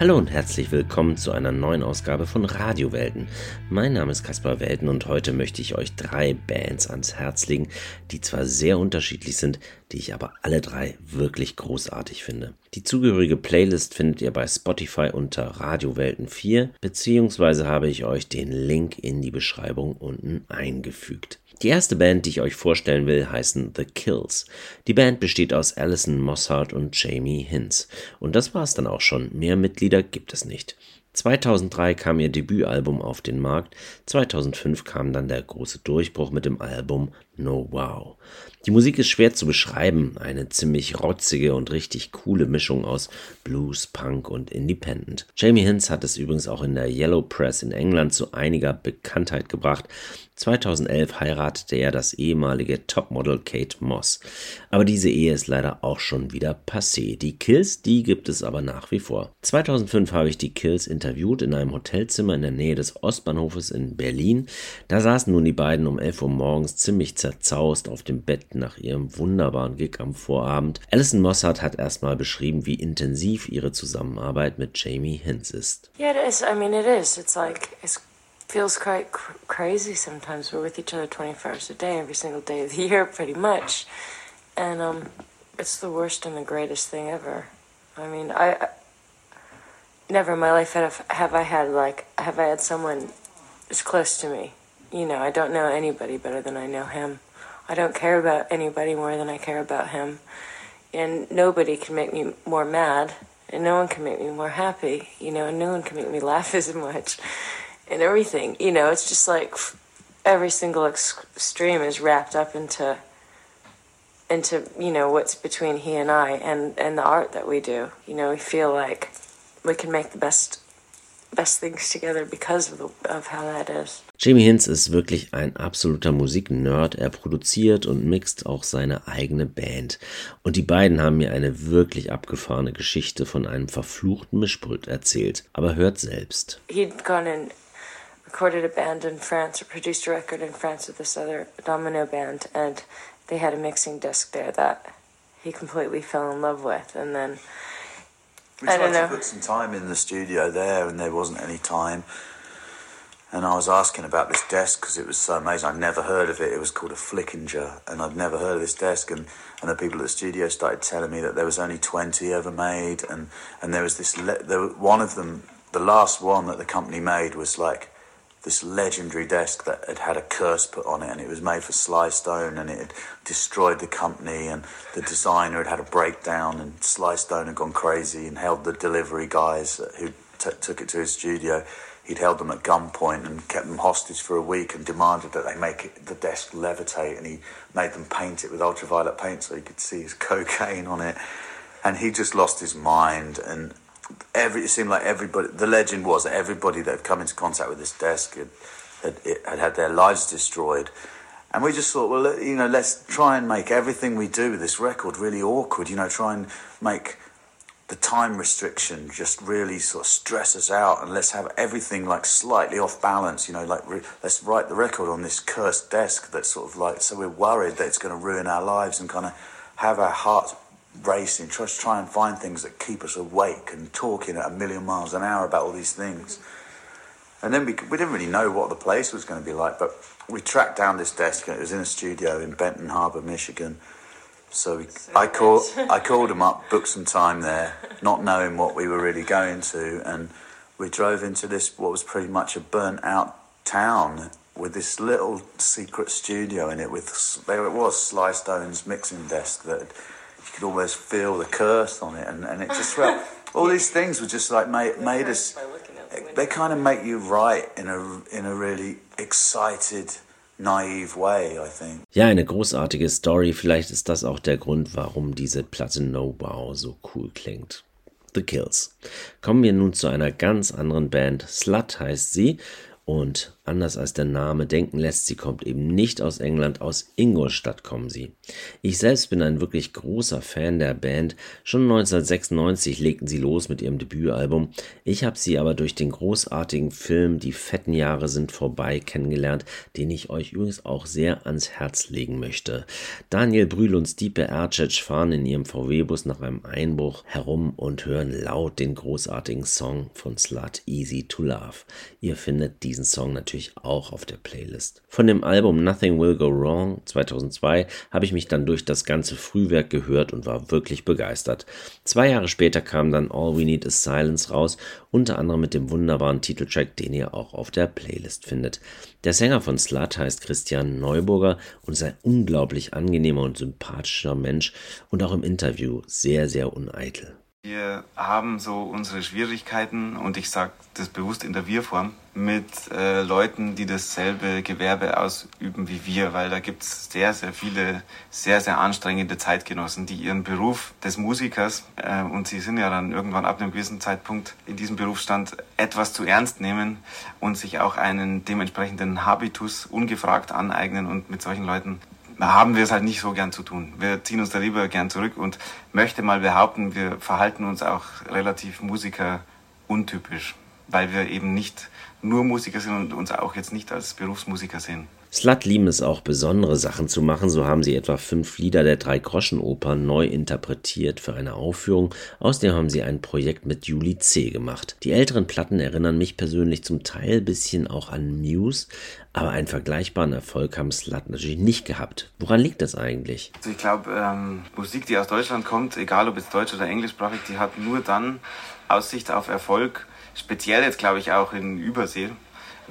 Hallo und herzlich willkommen zu einer neuen Ausgabe von Radiowelten. Mein Name ist Caspar Welten und heute möchte ich euch drei Bands ans Herz legen, die zwar sehr unterschiedlich sind, die ich aber alle drei wirklich großartig finde. Die zugehörige Playlist findet ihr bei Spotify unter Radiowelten 4, beziehungsweise habe ich euch den Link in die Beschreibung unten eingefügt. Die erste Band, die ich euch vorstellen will, heißen The Kills. Die Band besteht aus Alison Mossart und Jamie Hinz. Und das war's dann auch schon. Mehr Mitglieder gibt es nicht. 2003 kam ihr Debütalbum auf den Markt, 2005 kam dann der große Durchbruch mit dem Album No Wow. Die Musik ist schwer zu beschreiben, eine ziemlich rotzige und richtig coole Mischung aus Blues, Punk und Independent. Jamie Hinz hat es übrigens auch in der Yellow Press in England zu einiger Bekanntheit gebracht. 2011 heiratete er das ehemalige Topmodel Kate Moss. Aber diese Ehe ist leider auch schon wieder passé. Die Kills, die gibt es aber nach wie vor. 2005 habe ich die Kills interviewt in einem Hotelzimmer in der Nähe des Ostbahnhofes in Berlin. Da saßen nun die beiden um 11 Uhr morgens ziemlich zerzaust auf dem Bett nach ihrem wunderbaren Gig am Vorabend. Alison Mossad hat erstmal beschrieben, wie intensiv ihre Zusammenarbeit mit Jamie Hinz ist. Yeah, it is. I mean, it is. It's like it feels quite cr crazy sometimes. We're with each other 24 hours a day, every single day of the year, pretty much, and um, it's the worst and the greatest thing ever. I mean, I, I never in my life have have I had like have I had someone as close to me. You know, I don't know anybody better than I know him. I don't care about anybody more than I care about him. And nobody can make me more mad, and no one can make me more happy, you know, and no one can make me laugh as much, and everything. You know, it's just like every single extreme is wrapped up into into you know what's between he and I and and the art that we do. You know, we feel like we can make the best best things together because of, the, of how that is. Jamie Hinz ist wirklich ein absoluter Musiknerd. Er produziert und mixt auch seine eigene Band. Und die beiden haben mir eine wirklich abgefahrene Geschichte von einem verfluchten Mischpult erzählt. Aber hört selbst. He'd gone and recorded a band in France, or produced a record in France with this other domino band, and they had a mixing desk there that he completely fell in love with, and then We tried to put some time in the studio there, and there wasn't any time. And I was asking about this desk because it was so amazing. I'd never heard of it. It was called a Flickinger, and I'd never heard of this desk. And, and the people at the studio started telling me that there was only twenty ever made, and, and there was this. Le- there, one of them, the last one that the company made was like this legendary desk that had had a curse put on it, and it was made for Sly Stone, and it had destroyed the company, and the designer had had a breakdown, and Sly Stone had gone crazy and held the delivery guys who t- took it to his studio. He'd held them at gunpoint and kept them hostage for a week and demanded that they make it, the desk levitate, and he made them paint it with ultraviolet paint so he could see his cocaine on it. And he just lost his mind, and every it seemed like everybody. The legend was that everybody that had come into contact with this desk had had, had had their lives destroyed. And we just thought, well, you know, let's try and make everything we do with this record really awkward. You know, try and make the time restriction just really sort of stress us out, and let's have everything like slightly off balance. You know, like re- let's write the record on this cursed desk that's sort of like so we're worried that it's going to ruin our lives and kind of have our hearts racing, just try and find things that keep us awake and talking at a million miles an hour about all these things. And then we, we didn't really know what the place was going to be like, but we tracked down this desk and it was in a studio in Benton Harbor, Michigan. So, we, I called I called him up, booked some time there, not knowing what we were really going to, and we drove into this what was pretty much a burnt out town with this little secret studio in it. With there it was, Sly Stone's mixing desk that you could almost feel the curse on it, and, and it just felt all these things were just like made made us. They kind of make you write in a in a really excited. Naive way, I think. Ja, eine großartige Story. Vielleicht ist das auch der Grund, warum diese Platte No Wow so cool klingt. The Kills. Kommen wir nun zu einer ganz anderen Band. Slut heißt sie. Und anders als der Name denken lässt, sie kommt eben nicht aus England, aus Ingolstadt kommen sie. Ich selbst bin ein wirklich großer Fan der Band. Schon 1996 legten sie los mit ihrem Debütalbum. Ich habe sie aber durch den großartigen Film Die fetten Jahre sind vorbei kennengelernt, den ich euch übrigens auch sehr ans Herz legen möchte. Daniel Brühl und Stipe Ercic fahren in ihrem VW-Bus nach einem Einbruch herum und hören laut den großartigen Song von Slut Easy to Love. Ihr findet diesen Song natürlich auch auf der Playlist. Von dem Album Nothing Will Go Wrong 2002 habe ich mich dann durch das ganze Frühwerk gehört und war wirklich begeistert. Zwei Jahre später kam dann All We Need Is Silence raus, unter anderem mit dem wunderbaren Titeltrack, den ihr auch auf der Playlist findet. Der Sänger von Slut heißt Christian Neuburger und ist ein unglaublich angenehmer und sympathischer Mensch und auch im Interview sehr, sehr uneitel. Wir haben so unsere Schwierigkeiten und ich sage das bewusst in der Wir-Form mit äh, Leuten, die dasselbe Gewerbe ausüben wie wir, weil da gibt es sehr, sehr viele sehr, sehr anstrengende Zeitgenossen, die ihren Beruf des Musikers äh, und sie sind ja dann irgendwann ab einem gewissen Zeitpunkt in diesem Berufsstand etwas zu ernst nehmen und sich auch einen dementsprechenden Habitus ungefragt aneignen und mit solchen Leuten haben wir es halt nicht so gern zu tun. Wir ziehen uns da lieber gern zurück und möchte mal behaupten, wir verhalten uns auch relativ Musiker untypisch, weil wir eben nicht nur Musiker sind und uns auch jetzt nicht als Berufsmusiker sehen. Slut lieben es auch, besondere Sachen zu machen. So haben sie etwa fünf Lieder der Drei-Groschen-Oper neu interpretiert für eine Aufführung. Außerdem haben sie ein Projekt mit Julie C. gemacht. Die älteren Platten erinnern mich persönlich zum Teil ein bisschen auch an Muse, aber einen vergleichbaren Erfolg haben Slut natürlich nicht gehabt. Woran liegt das eigentlich? Also ich glaube, ähm, Musik, die aus Deutschland kommt, egal ob jetzt deutsch oder englischsprachig, die hat nur dann Aussicht auf Erfolg, speziell jetzt glaube ich auch in Übersee,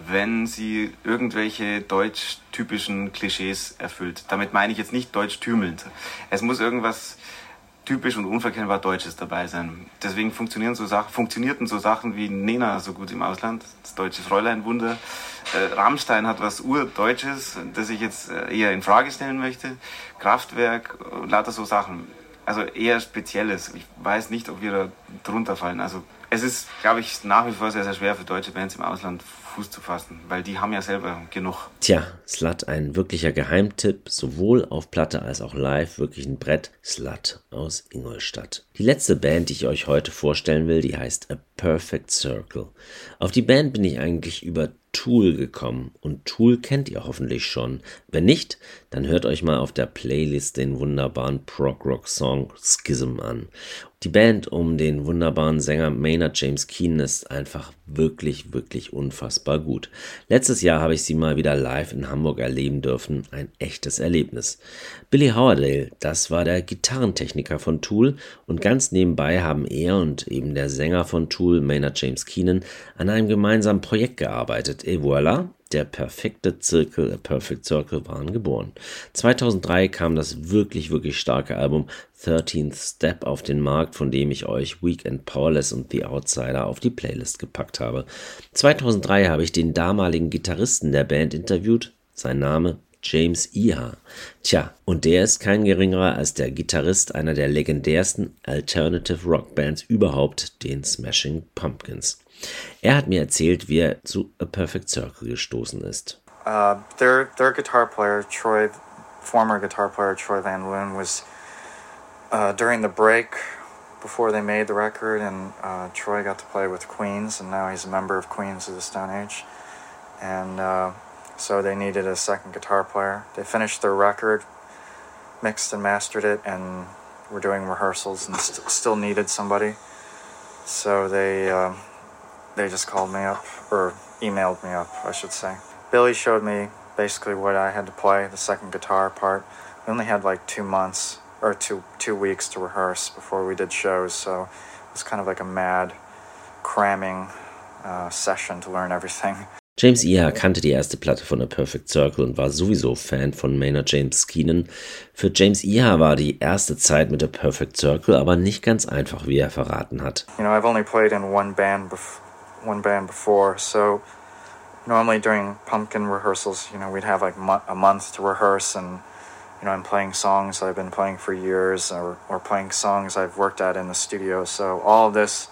wenn sie irgendwelche deutsch-typischen Klischees erfüllt. Damit meine ich jetzt nicht deutsch-tümelnd. Es muss irgendwas typisch und unverkennbar Deutsches dabei sein. Deswegen funktionieren so Sachen, funktionierten so Sachen wie Nena so gut im Ausland, das deutsche Fräuleinwunder. Äh, Rammstein hat was Urdeutsches, das ich jetzt äh, eher in Frage stellen möchte. Kraftwerk, lauter so Sachen. Also eher Spezielles. Ich weiß nicht, ob wir da drunter fallen. Also es ist, glaube ich, nach wie vor sehr, sehr schwer für deutsche Bands im Ausland Fuß zu fassen, weil die haben ja selber genug. Tja, Slut ein wirklicher Geheimtipp, sowohl auf Platte als auch live, wirklich ein Brett. Slut aus Ingolstadt. Die letzte Band, die ich euch heute vorstellen will, die heißt A Perfect Circle. Auf die Band bin ich eigentlich über Tool gekommen und Tool kennt ihr hoffentlich schon. Wenn nicht, dann hört euch mal auf der Playlist den wunderbaren Prog Rock Song Schism an. Die Band um den wunderbaren Sänger Maynard James Keenan ist einfach wirklich, wirklich unfassbar gut. Letztes Jahr habe ich sie mal wieder live in Hamburg erleben dürfen. Ein echtes Erlebnis. Billy Howardale, das war der Gitarrentechniker von Tool und ganz nebenbei haben er und eben der Sänger von Tool, Maynard James Keenan, an einem gemeinsamen Projekt gearbeitet. Et voilà, der perfekte Zirkel, A Perfect Circle waren geboren. 2003 kam das wirklich, wirklich starke Album 13th Step auf den Markt, von dem ich euch Weekend Powerless und The Outsider auf die Playlist gepackt habe. 2003 habe ich den damaligen Gitarristen der Band interviewt. Sein Name James Iha. Tja, und der ist kein geringerer als der Gitarrist einer der legendärsten Alternative Rock Bands überhaupt, den Smashing Pumpkins. Er hat mir erzählt, wie er zu A Perfect Circle gestoßen ist. Uh, their, their guitar player, Troy, former guitar player Troy Van Loon, was uh, during the break before they made the record, and uh, Troy got to play with Queens, and now he's a member of Queens of the Stone Age. And uh, so they needed a second guitar player. They finished their record, mixed and mastered it, and were doing rehearsals and st- still needed somebody. So they uh, they just called me up or emailed me up, I should say. Billy showed me basically what I had to play, the second guitar part. We only had like two months or two two weeks to rehearse before we did shows, so it was kind of like a mad cramming uh, session to learn everything. James Iha kannte die erste Platte von A Perfect Circle und war sowieso Fan von Maynard James Keenan. Für James Iha war die erste Zeit mit A Perfect Circle aber nicht ganz einfach, wie er verraten hat. You know, I've only played in one band, one band before, so normally during pumpkin rehearsals, you know, we'd have like a month to rehearse and you know, I'm playing songs I've been playing for years or, or playing songs I've worked at in the studio. So all of this,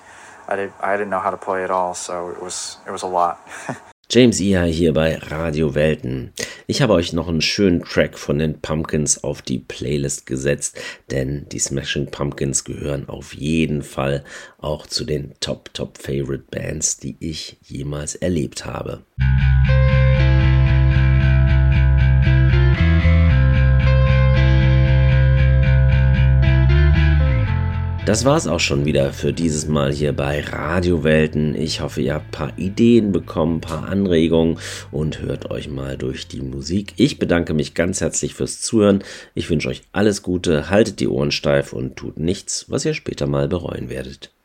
I, did, I didn't know how to play at all, so it was, it was a lot. James Iha hier bei Radio Welten. Ich habe euch noch einen schönen Track von den Pumpkins auf die Playlist gesetzt, denn die Smashing Pumpkins gehören auf jeden Fall auch zu den Top Top Favorite Bands, die ich jemals erlebt habe. Das war's auch schon wieder für dieses Mal hier bei Radiowelten. Ich hoffe, ihr habt ein paar Ideen bekommen, ein paar Anregungen und hört euch mal durch die Musik. Ich bedanke mich ganz herzlich fürs Zuhören. Ich wünsche euch alles Gute, haltet die Ohren steif und tut nichts, was ihr später mal bereuen werdet.